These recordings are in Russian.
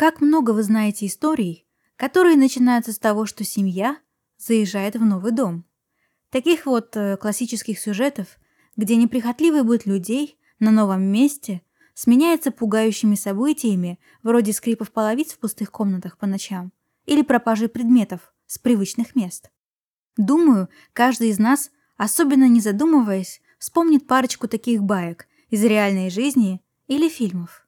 Как много вы знаете историй, которые начинаются с того, что семья заезжает в новый дом. Таких вот э, классических сюжетов, где неприхотливый быт людей на новом месте сменяется пугающими событиями, вроде скрипов половиц в пустых комнатах по ночам или пропажи предметов с привычных мест. Думаю, каждый из нас, особенно не задумываясь, вспомнит парочку таких баек из реальной жизни или фильмов.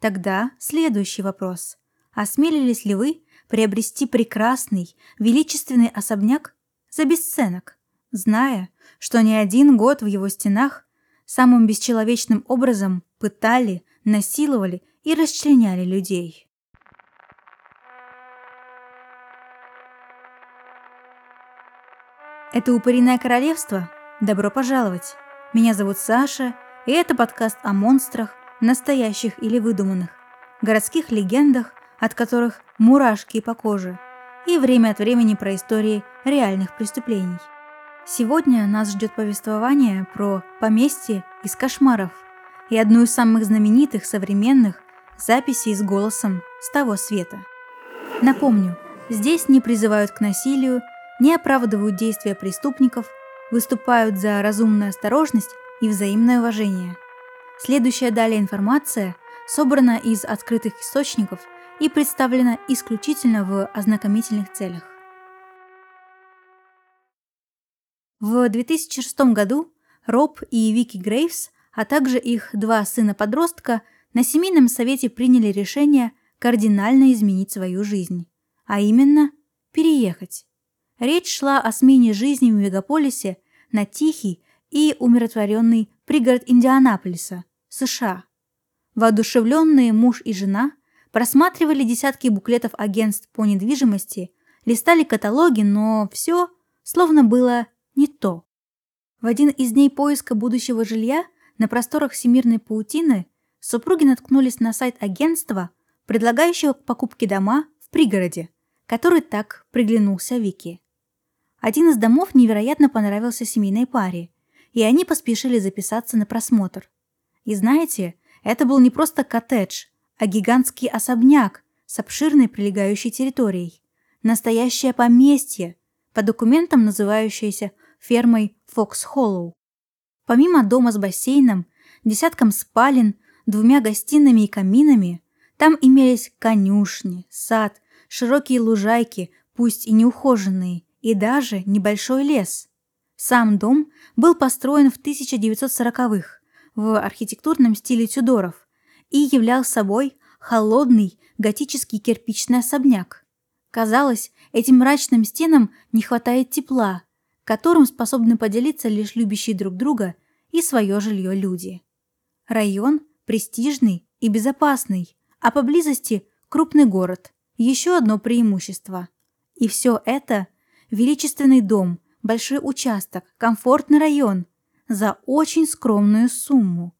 Тогда следующий вопрос. Осмелились ли вы приобрести прекрасный, величественный особняк за бесценок, зная, что не один год в его стенах самым бесчеловечным образом пытали, насиловали и расчленяли людей? Это «Упыриное королевство». Добро пожаловать! Меня зовут Саша, и это подкаст о монстрах, настоящих или выдуманных, городских легендах, от которых мурашки по коже, и время от времени про истории реальных преступлений. Сегодня нас ждет повествование про поместье из кошмаров и одну из самых знаменитых современных записей с голосом с того света. Напомню, здесь не призывают к насилию не оправдывают действия преступников, выступают за разумную осторожность и взаимное уважение. Следующая далее информация собрана из открытых источников и представлена исключительно в ознакомительных целях. В 2006 году Роб и Вики Грейвс, а также их два сына-подростка на семейном совете приняли решение кардинально изменить свою жизнь, а именно переехать. Речь шла о смене жизни в мегаполисе на тихий и умиротворенный пригород Индианаполиса, США. Воодушевленные муж и жена просматривали десятки буклетов агентств по недвижимости, листали каталоги, но все словно было не то. В один из дней поиска будущего жилья на просторах всемирной паутины супруги наткнулись на сайт агентства, предлагающего к покупке дома в пригороде, который так приглянулся Вике. Один из домов невероятно понравился семейной паре, и они поспешили записаться на просмотр. И знаете, это был не просто коттедж, а гигантский особняк с обширной прилегающей территорией. Настоящее поместье, по документам называющееся фермой Фокс Холлоу. Помимо дома с бассейном, десятком спален, двумя гостиными и каминами, там имелись конюшни, сад, широкие лужайки, пусть и неухоженные, и даже небольшой лес. Сам дом был построен в 1940-х в архитектурном стиле Тюдоров и являл собой холодный готический кирпичный особняк. Казалось, этим мрачным стенам не хватает тепла, которым способны поделиться лишь любящие друг друга и свое жилье люди. Район престижный и безопасный, а поблизости крупный город. Еще одно преимущество. И все это – величественный дом, большой участок, комфортный район за очень скромную сумму.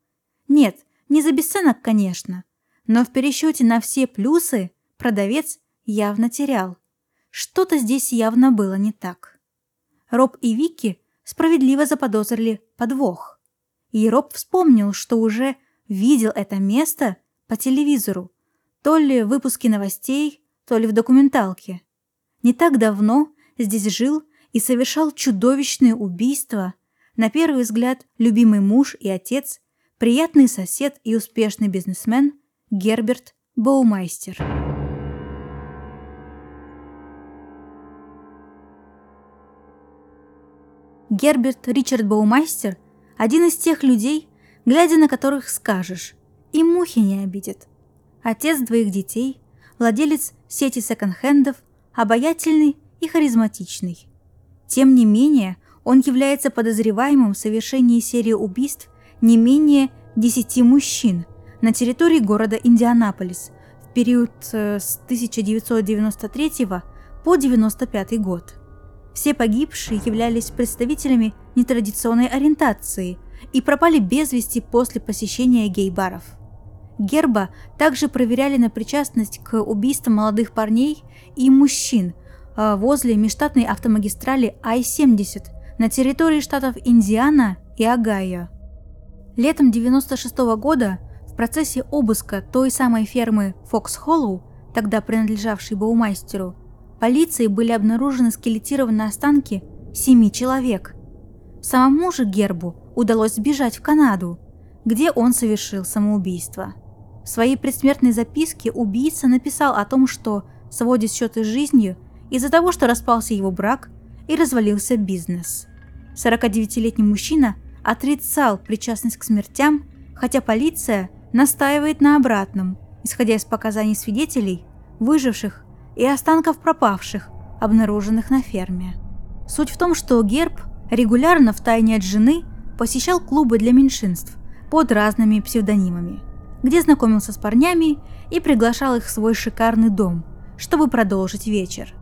Нет, не за бесценок, конечно, но в пересчете на все плюсы продавец явно терял. Что-то здесь явно было не так. Роб и Вики справедливо заподозрили подвох. И Роб вспомнил, что уже видел это место по телевизору, то ли в выпуске новостей, то ли в документалке. Не так давно здесь жил и совершал чудовищные убийства, на первый взгляд любимый муж и отец, приятный сосед и успешный бизнесмен Герберт Боумайстер. Герберт Ричард Боумайстер – один из тех людей, глядя на которых скажешь, и мухи не обидят. Отец двоих детей, владелец сети секонд-хендов, обаятельный и харизматичный. Тем не менее, он является подозреваемым в совершении серии убийств не менее 10 мужчин на территории города Индианаполис в период э, с 1993 по 1995 год. Все погибшие являлись представителями нетрадиционной ориентации и пропали без вести после посещения гей-баров. Герба также проверяли на причастность к убийствам молодых парней и мужчин Э, возле межштатной автомагистрали I-70 на территории штатов Индиана и Огайо. Летом 96 -го года в процессе обыска той самой фермы Фокс Холлоу тогда принадлежавший Баумайстеру, полицией были обнаружены скелетированные останки семи человек. Самому же Гербу удалось сбежать в Канаду, где он совершил самоубийство. В своей предсмертной записке убийца написал о том, что сводит счеты с жизнью из-за того, что распался его брак и развалился бизнес. 49-летний мужчина отрицал причастность к смертям, хотя полиция настаивает на обратном, исходя из показаний свидетелей, выживших и останков пропавших, обнаруженных на ферме. Суть в том, что Герб регулярно в тайне от жены посещал клубы для меньшинств под разными псевдонимами, где знакомился с парнями и приглашал их в свой шикарный дом, чтобы продолжить вечер.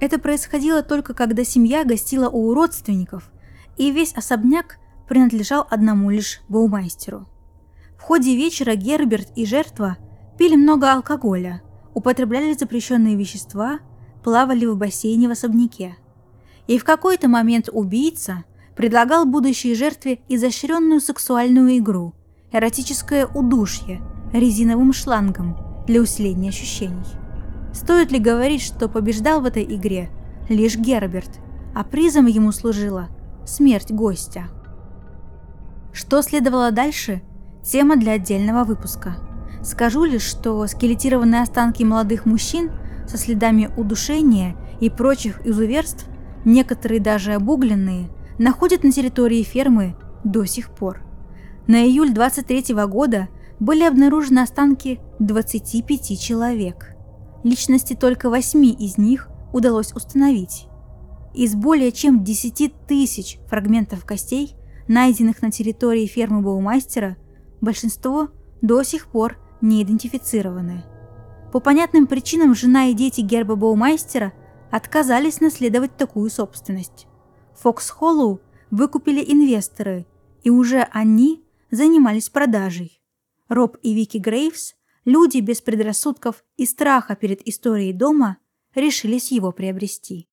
Это происходило только когда семья гостила у родственников, и весь особняк принадлежал одному лишь Баумайстеру. В ходе вечера Герберт и жертва пили много алкоголя, употребляли запрещенные вещества, плавали в бассейне в особняке. И в какой-то момент убийца предлагал будущей жертве изощренную сексуальную игру, эротическое удушье резиновым шлангом для усиления ощущений. Стоит ли говорить, что побеждал в этой игре лишь Герберт, а призом ему служила смерть гостя? Что следовало дальше – тема для отдельного выпуска. Скажу лишь, что скелетированные останки молодых мужчин со следами удушения и прочих изуверств, некоторые даже обугленные, находят на территории фермы до сих пор. На июль 23 года были обнаружены останки 25 человек. Личности только 8 из них удалось установить. Из более чем 10 тысяч фрагментов костей, найденных на территории фермы Баумастера, большинство до сих пор не идентифицированы. По понятным причинам жена и дети Герба Баумайстера отказались наследовать такую собственность. Фокс Холлоу выкупили инвесторы, и уже они занимались продажей. Роб и Вики Грейвс, люди без предрассудков и страха перед историей дома, решились его приобрести.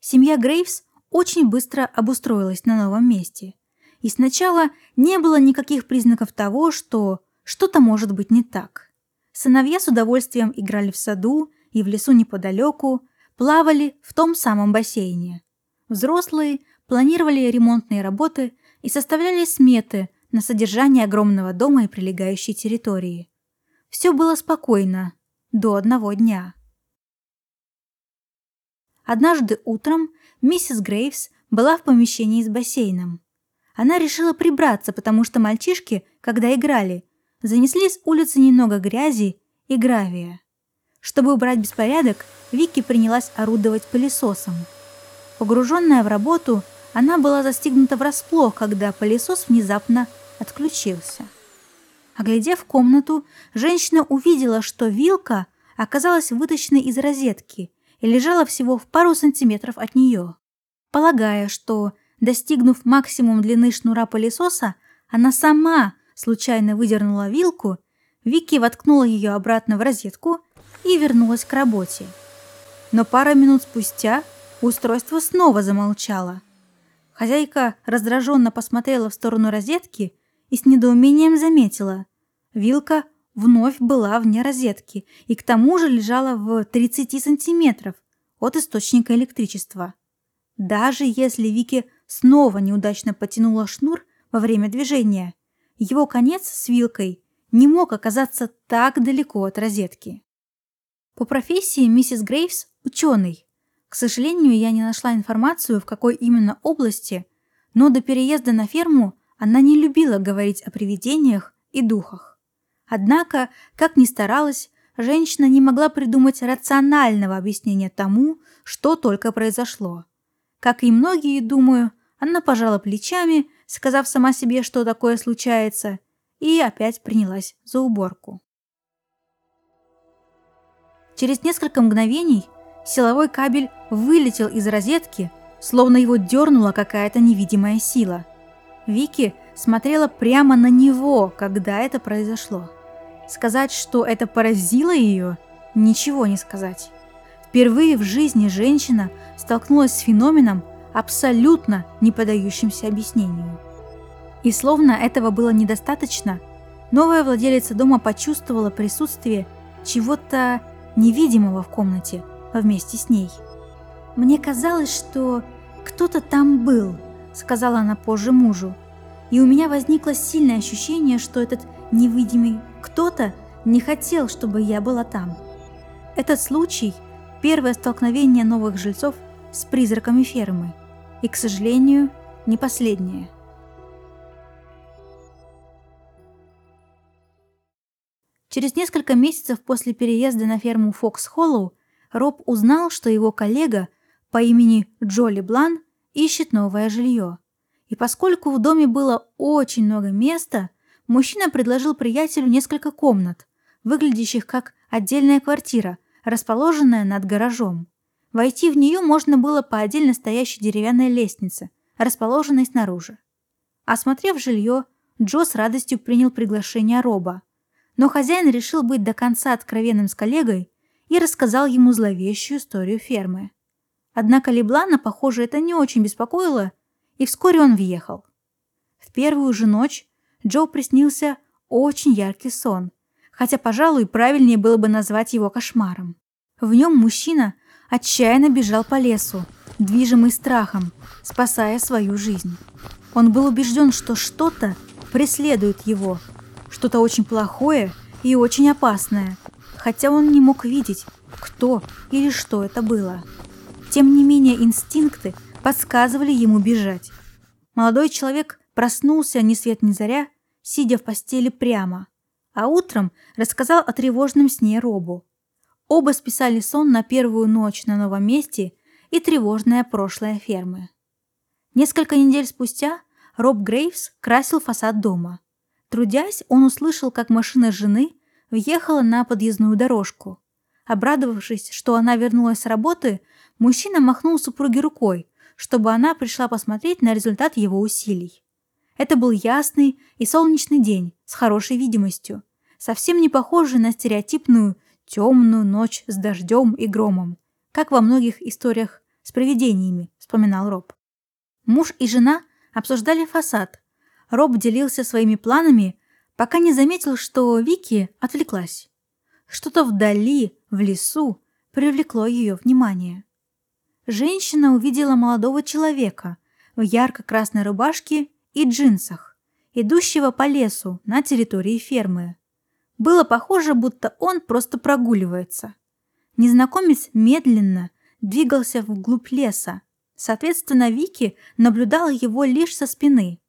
Семья Грейвс очень быстро обустроилась на новом месте. И сначала не было никаких признаков того, что что-то может быть не так. Сыновья с удовольствием играли в саду и в лесу неподалеку, плавали в том самом бассейне. Взрослые планировали ремонтные работы и составляли сметы на содержание огромного дома и прилегающей территории. Все было спокойно до одного дня. Однажды утром миссис Грейвс была в помещении с бассейном. Она решила прибраться, потому что мальчишки, когда играли, занесли с улицы немного грязи и гравия. Чтобы убрать беспорядок, Вики принялась орудовать пылесосом. Погруженная в работу, она была застигнута врасплох, когда пылесос внезапно отключился. Оглядев комнату, женщина увидела, что вилка оказалась вытащенной из розетки и лежала всего в пару сантиметров от нее. Полагая, что, достигнув максимум длины шнура пылесоса, она сама случайно выдернула вилку, Вики воткнула ее обратно в розетку и вернулась к работе. Но пару минут спустя устройство снова замолчало. Хозяйка раздраженно посмотрела в сторону розетки и с недоумением заметила. Вилка вновь была вне розетки и к тому же лежала в 30 сантиметров от источника электричества. Даже если Вики снова неудачно потянула шнур во время движения, его конец с вилкой не мог оказаться так далеко от розетки. По профессии миссис Грейвс – ученый. К сожалению, я не нашла информацию, в какой именно области, но до переезда на ферму она не любила говорить о привидениях и духах. Однако, как ни старалась, женщина не могла придумать рационального объяснения тому, что только произошло. Как и многие, думаю, она пожала плечами сказав сама себе, что такое случается, и опять принялась за уборку. Через несколько мгновений силовой кабель вылетел из розетки, словно его дернула какая-то невидимая сила. Вики смотрела прямо на него, когда это произошло. Сказать, что это поразило ее, ничего не сказать. Впервые в жизни женщина столкнулась с феноменом, абсолютно не поддающимся объяснению. И словно этого было недостаточно, новая владелица дома почувствовала присутствие чего-то невидимого в комнате вместе с ней. «Мне казалось, что кто-то там был», — сказала она позже мужу. И у меня возникло сильное ощущение, что этот невидимый кто-то не хотел, чтобы я была там. Этот случай – первое столкновение новых жильцов с призраками фермы. И, к сожалению, не последнее. Через несколько месяцев после переезда на ферму Фокс Холлоу Роб узнал, что его коллега по имени Джоли Блан ищет новое жилье. И поскольку в доме было очень много места, мужчина предложил приятелю несколько комнат, выглядящих как отдельная квартира, расположенная над гаражом. Войти в нее можно было по отдельно стоящей деревянной лестнице, расположенной снаружи. Осмотрев жилье, Джо с радостью принял приглашение Роба. Но хозяин решил быть до конца откровенным с коллегой и рассказал ему зловещую историю фермы. Однако Леблана, похоже, это не очень беспокоило, и вскоре он въехал. В первую же ночь Джо приснился очень яркий сон, хотя, пожалуй, правильнее было бы назвать его кошмаром. В нем мужчина отчаянно бежал по лесу, движимый страхом, спасая свою жизнь. Он был убежден, что что-то преследует его, что-то очень плохое и очень опасное, хотя он не мог видеть, кто или что это было. Тем не менее, инстинкты подсказывали ему бежать. Молодой человек проснулся ни свет ни заря, сидя в постели прямо, а утром рассказал о тревожном сне Робу. Оба списали сон на первую ночь на новом месте и тревожное прошлое фермы. Несколько недель спустя Роб Грейвс красил фасад дома. Трудясь, он услышал, как машина жены въехала на подъездную дорожку. Обрадовавшись, что она вернулась с работы, мужчина махнул супруге рукой, чтобы она пришла посмотреть на результат его усилий. Это был ясный и солнечный день с хорошей видимостью, совсем не похожий на стереотипную темную ночь с дождем и громом, как во многих историях с привидениями, вспоминал Роб. Муж и жена обсуждали фасад. Роб делился своими планами, пока не заметил, что Вики отвлеклась. Что-то вдали, в лесу, привлекло ее внимание. Женщина увидела молодого человека в ярко-красной рубашке и джинсах, идущего по лесу на территории фермы. Было похоже, будто он просто прогуливается. Незнакомец медленно двигался вглубь леса. Соответственно, Вики наблюдала его лишь со спины.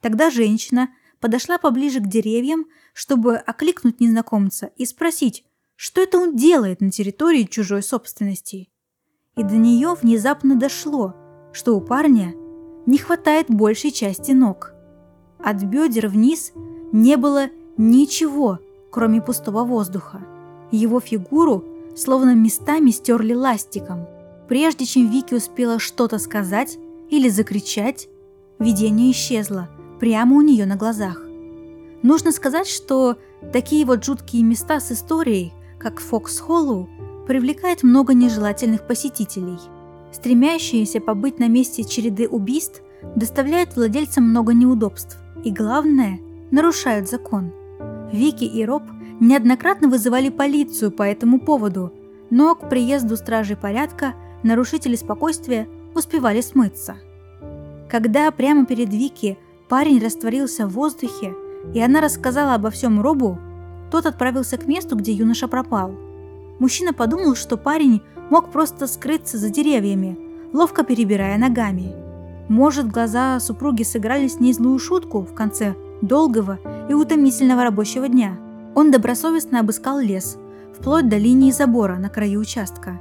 Тогда женщина подошла поближе к деревьям, чтобы окликнуть незнакомца и спросить, что это он делает на территории чужой собственности. И до нее внезапно дошло, что у парня не хватает большей части ног. От бедер вниз не было ничего, кроме пустого воздуха. Его фигуру словно местами стерли ластиком. Прежде чем Вики успела что-то сказать или закричать, видение исчезло прямо у нее на глазах. Нужно сказать, что такие вот жуткие места с историей, как Фокс Холлоу, привлекают много нежелательных посетителей. Стремящиеся побыть на месте череды убийств доставляют владельцам много неудобств и, главное, нарушают закон. Вики и Роб неоднократно вызывали полицию по этому поводу, но к приезду стражей порядка нарушители спокойствия успевали смыться. Когда прямо перед Вики парень растворился в воздухе, и она рассказала обо всем Робу, тот отправился к месту, где юноша пропал. Мужчина подумал, что парень мог просто скрыться за деревьями, ловко перебирая ногами. Может, глаза супруги сыграли с ней злую шутку в конце долгого и утомительного рабочего дня. Он добросовестно обыскал лес, вплоть до линии забора на краю участка.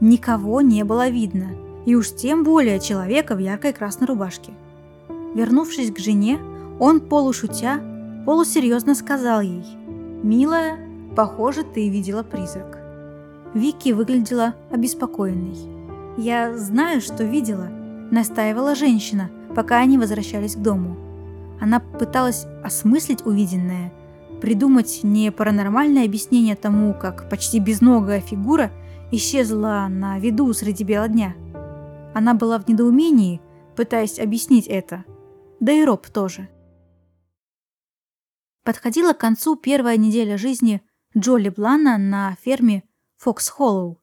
Никого не было видно, и уж тем более человека в яркой красной рубашке. Вернувшись к жене, он полушутя, полусерьезно сказал ей «Милая, похоже, ты видела призрак». Вики выглядела обеспокоенной. «Я знаю, что видела», – настаивала женщина, пока они возвращались к дому. Она пыталась осмыслить увиденное, придумать не паранормальное объяснение тому, как почти безногая фигура исчезла на виду среди бела дня. Она была в недоумении, пытаясь объяснить это. Да и Роб тоже. Подходила к концу первая неделя жизни Джоли Блана на ферме Фокс Холлоу.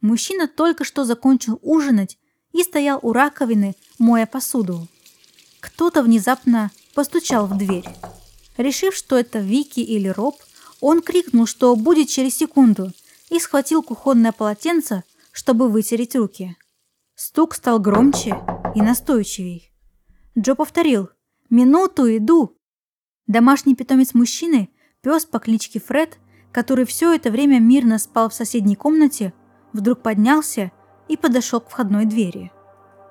Мужчина только что закончил ужинать и стоял у раковины, моя посуду. Кто-то внезапно постучал в дверь. Решив, что это Вики или Роб, он крикнул, что будет через секунду, и схватил кухонное полотенце, чтобы вытереть руки. Стук стал громче и настойчивей. Джо повторил «Минуту, иду!». Домашний питомец мужчины, пес по кличке Фред, который все это время мирно спал в соседней комнате, вдруг поднялся и подошел к входной двери.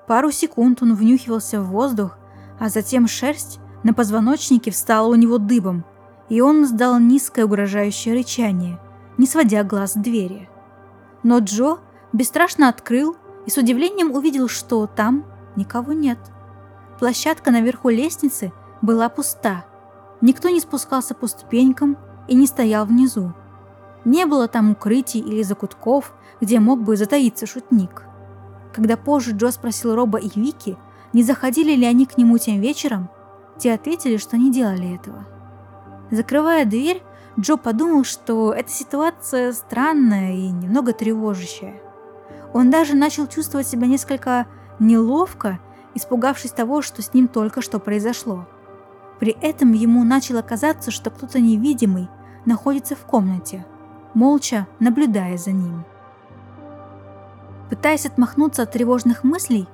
Пару секунд он внюхивался в воздух, а затем шерсть на позвоночнике встала у него дыбом, и он издал низкое угрожающее рычание, не сводя глаз с двери. Но Джо бесстрашно открыл и с удивлением увидел, что там никого нет. Площадка наверху лестницы была пуста. Никто не спускался по ступенькам и не стоял внизу. Не было там укрытий или закутков, где мог бы затаиться шутник. Когда позже Джо спросил Роба и Вики, не заходили ли они к нему тем вечером, те ответили, что не делали этого. Закрывая дверь, Джо подумал, что эта ситуация странная и немного тревожащая. Он даже начал чувствовать себя несколько неловко, испугавшись того, что с ним только что произошло. При этом ему начало казаться, что кто-то невидимый находится в комнате, молча наблюдая за ним. Пытаясь отмахнуться от тревожных мыслей,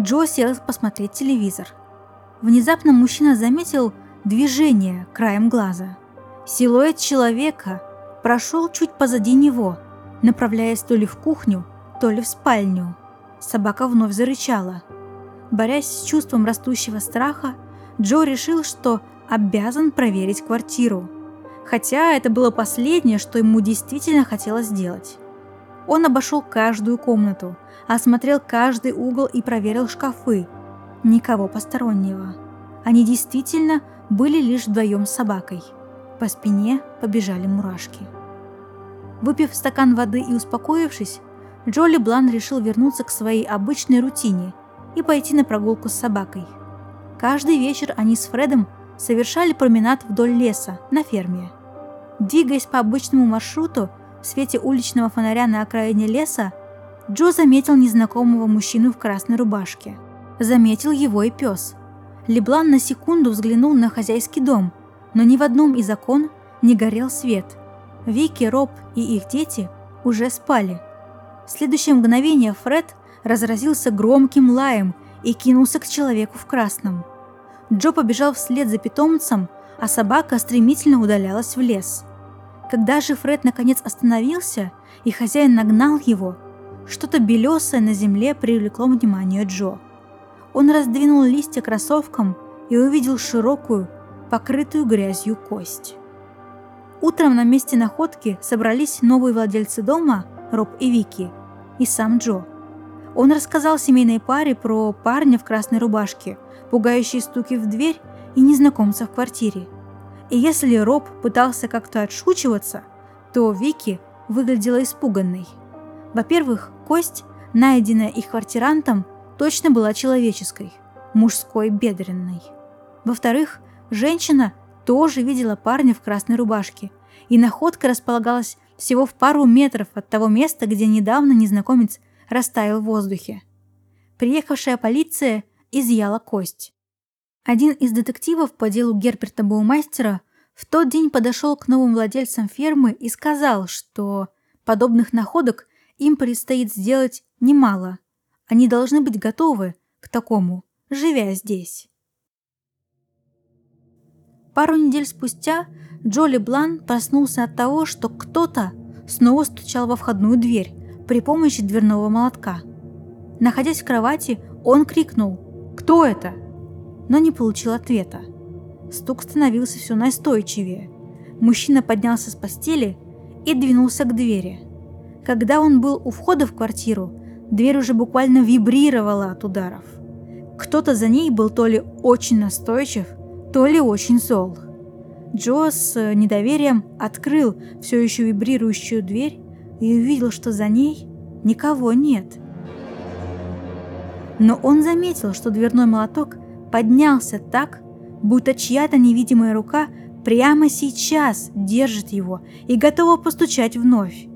Джо сел посмотреть телевизор. Внезапно мужчина заметил движение краем глаза. Силуэт человека прошел чуть позади него, направляясь то ли в кухню, то ли в спальню. Собака вновь зарычала. Борясь с чувством растущего страха, Джо решил, что обязан проверить квартиру. Хотя это было последнее, что ему действительно хотелось сделать. Он обошел каждую комнату, осмотрел каждый угол и проверил шкафы. Никого постороннего. Они действительно были лишь вдвоем с собакой. По спине побежали мурашки. Выпив стакан воды и успокоившись, Джоли Блан решил вернуться к своей обычной рутине и пойти на прогулку с собакой. Каждый вечер они с Фредом совершали променад вдоль леса на ферме. Двигаясь по обычному маршруту, в свете уличного фонаря на окраине леса Джо заметил незнакомого мужчину в красной рубашке. Заметил его и пес. Леблан на секунду взглянул на хозяйский дом, но ни в одном из окон не горел свет. Вики, Роб и их дети уже спали. В следующее мгновение Фред разразился громким лаем и кинулся к человеку в красном. Джо побежал вслед за питомцем, а собака стремительно удалялась в лес – когда же Фред наконец остановился, и хозяин нагнал его, что-то белесое на земле привлекло внимание Джо. Он раздвинул листья кроссовком и увидел широкую, покрытую грязью кость. Утром на месте находки собрались новые владельцы дома, Роб и Вики, и сам Джо. Он рассказал семейной паре про парня в красной рубашке, пугающие стуки в дверь и незнакомца в квартире – и если Роб пытался как-то отшучиваться, то Вики выглядела испуганной. Во-первых, кость, найденная их квартирантом, точно была человеческой, мужской бедренной. Во-вторых, женщина тоже видела парня в красной рубашке, и находка располагалась всего в пару метров от того места, где недавно незнакомец растаял в воздухе. Приехавшая полиция изъяла кость. Один из детективов по делу Герберта Баумайстера в тот день подошел к новым владельцам фермы и сказал, что подобных находок им предстоит сделать немало. Они должны быть готовы к такому, живя здесь. Пару недель спустя Джоли Блан проснулся от того, что кто-то снова стучал во входную дверь при помощи дверного молотка. Находясь в кровати, он крикнул «Кто это?», но не получил ответа. Стук становился все настойчивее. Мужчина поднялся с постели и двинулся к двери. Когда он был у входа в квартиру, дверь уже буквально вибрировала от ударов. Кто-то за ней был то ли очень настойчив, то ли очень зол. Джо с недоверием открыл все еще вибрирующую дверь и увидел, что за ней никого нет. Но он заметил, что дверной молоток поднялся так, будто чья-то невидимая рука прямо сейчас держит его и готова постучать вновь.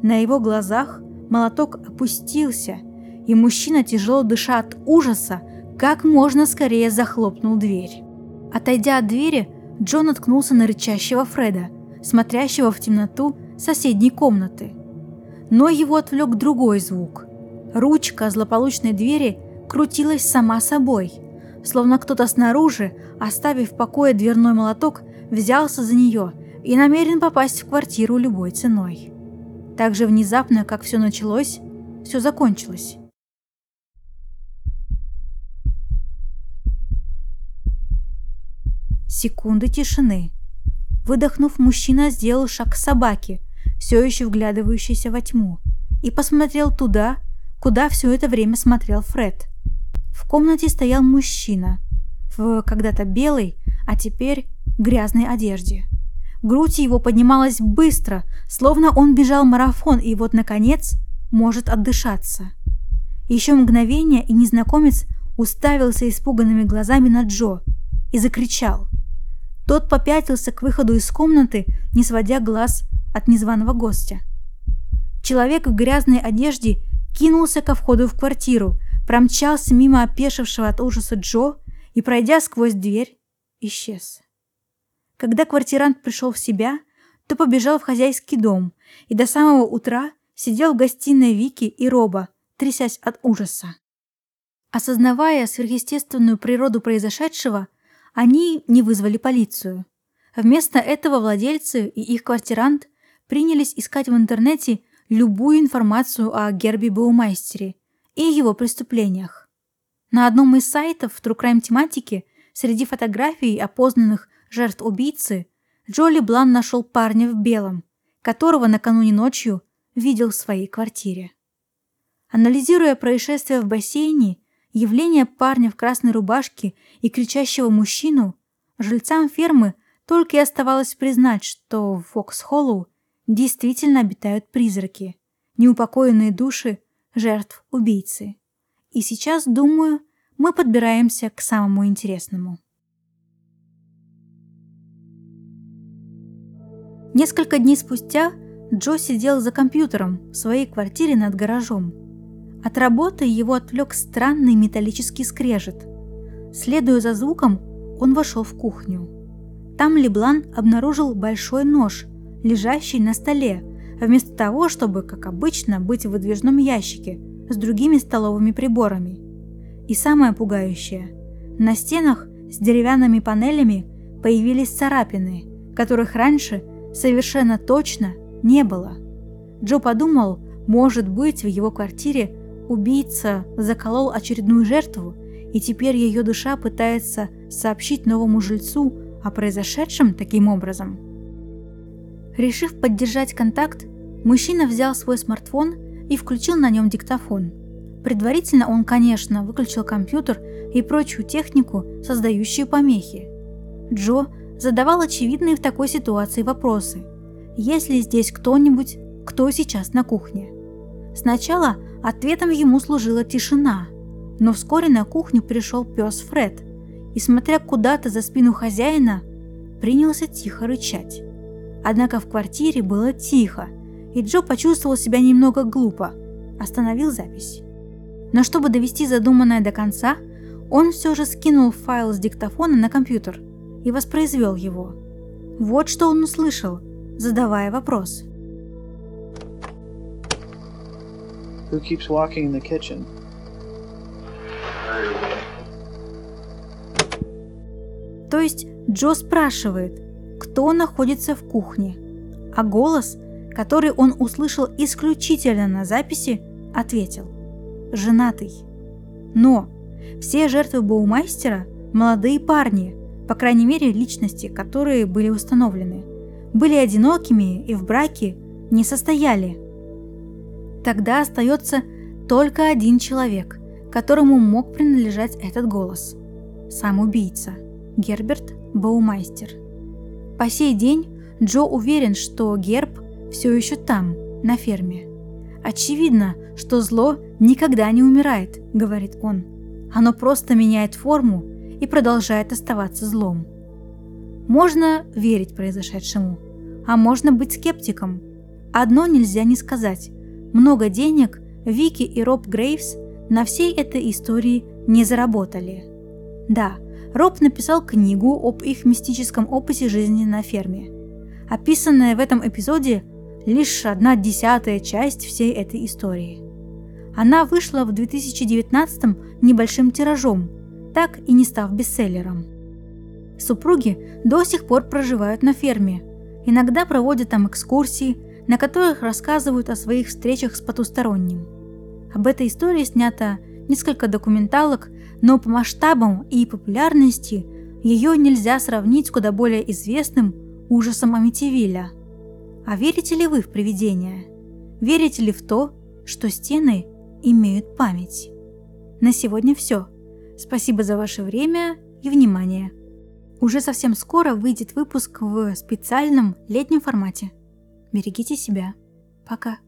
На его глазах молоток опустился, и мужчина, тяжело дыша от ужаса, как можно скорее захлопнул дверь. Отойдя от двери, Джон наткнулся на рычащего Фреда, смотрящего в темноту соседней комнаты. Но его отвлек другой звук. Ручка злополучной двери крутилась сама собой, словно кто-то снаружи, оставив в покое дверной молоток, взялся за нее и намерен попасть в квартиру любой ценой. Так же внезапно, как все началось, все закончилось. Секунды тишины. Выдохнув, мужчина сделал шаг к собаке, все еще вглядывающейся во тьму, и посмотрел туда, куда все это время смотрел Фред. В комнате стоял мужчина в когда-то белой, а теперь грязной одежде. Грудь его поднималась быстро, словно он бежал марафон и вот, наконец, может отдышаться. Еще мгновение, и незнакомец уставился испуганными глазами на Джо и закричал. Тот попятился к выходу из комнаты, не сводя глаз от незваного гостя. Человек в грязной одежде кинулся ко входу в квартиру, промчался мимо опешившего от ужаса Джо и, пройдя сквозь дверь, исчез. Когда квартирант пришел в себя, то побежал в хозяйский дом и до самого утра сидел в гостиной Вики и Роба, трясясь от ужаса. Осознавая сверхъестественную природу произошедшего, они не вызвали полицию. Вместо этого владельцы и их квартирант принялись искать в интернете любую информацию о Герби Баумайстере и его преступлениях. На одном из сайтов True Crime тематике среди фотографий опознанных жертв убийцы Джоли Блан нашел парня в белом, которого накануне ночью видел в своей квартире. Анализируя происшествие в бассейне, явление парня в красной рубашке и кричащего мужчину, жильцам фермы только и оставалось признать, что в Фокс-Холлоу действительно обитают призраки, неупокоенные души жертв убийцы. И сейчас, думаю, мы подбираемся к самому интересному. Несколько дней спустя Джо сидел за компьютером в своей квартире над гаражом. От работы его отвлек странный металлический скрежет. Следуя за звуком, он вошел в кухню. Там Леблан обнаружил большой нож, лежащий на столе, вместо того, чтобы, как обычно, быть в выдвижном ящике с другими столовыми приборами. И самое пугающее – на стенах с деревянными панелями появились царапины, которых раньше совершенно точно не было. Джо подумал, может быть, в его квартире убийца заколол очередную жертву, и теперь ее душа пытается сообщить новому жильцу о произошедшем таким образом. Решив поддержать контакт, мужчина взял свой смартфон и включил на нем диктофон. Предварительно он, конечно, выключил компьютер и прочую технику, создающую помехи. Джо задавал очевидные в такой ситуации вопросы. Есть ли здесь кто-нибудь, кто сейчас на кухне? Сначала ответом ему служила тишина, но вскоре на кухню пришел пес Фред и, смотря куда-то за спину хозяина, принялся тихо рычать. Однако в квартире было тихо, и Джо почувствовал себя немного глупо, остановил запись. Но чтобы довести задуманное до конца, он все же скинул файл с диктофона на компьютер и воспроизвел его. Вот что он услышал, задавая вопрос. Who keeps walking in the kitchen? То есть Джо спрашивает, кто находится в кухне, а голос, который он услышал исключительно на записи, ответил – женатый. Но все жертвы Боумайстера – молодые парни, по крайней мере личности, которые были установлены, были одинокими и в браке не состояли. Тогда остается только один человек, которому мог принадлежать этот голос – сам убийца – Герберт Боумайстер. По сей день Джо уверен, что Герб все еще там, на ферме. Очевидно, что зло никогда не умирает, говорит он. Оно просто меняет форму и продолжает оставаться злом. Можно верить произошедшему, а можно быть скептиком. Одно нельзя не сказать. Много денег Вики и Роб Грейвс на всей этой истории не заработали. Да, Роб написал книгу об их мистическом опыте жизни на ферме. Описанная в этом эпизоде лишь одна десятая часть всей этой истории. Она вышла в 2019 небольшим тиражом, так и не став бестселлером. Супруги до сих пор проживают на ферме, иногда проводят там экскурсии, на которых рассказывают о своих встречах с потусторонним. Об этой истории снято несколько документалок, но по масштабам и популярности ее нельзя сравнить с куда более известным ужасом Амитивилля. А верите ли вы в привидения? Верите ли в то, что стены имеют память? На сегодня все. Спасибо за ваше время и внимание. Уже совсем скоро выйдет выпуск в специальном летнем формате. Берегите себя. Пока.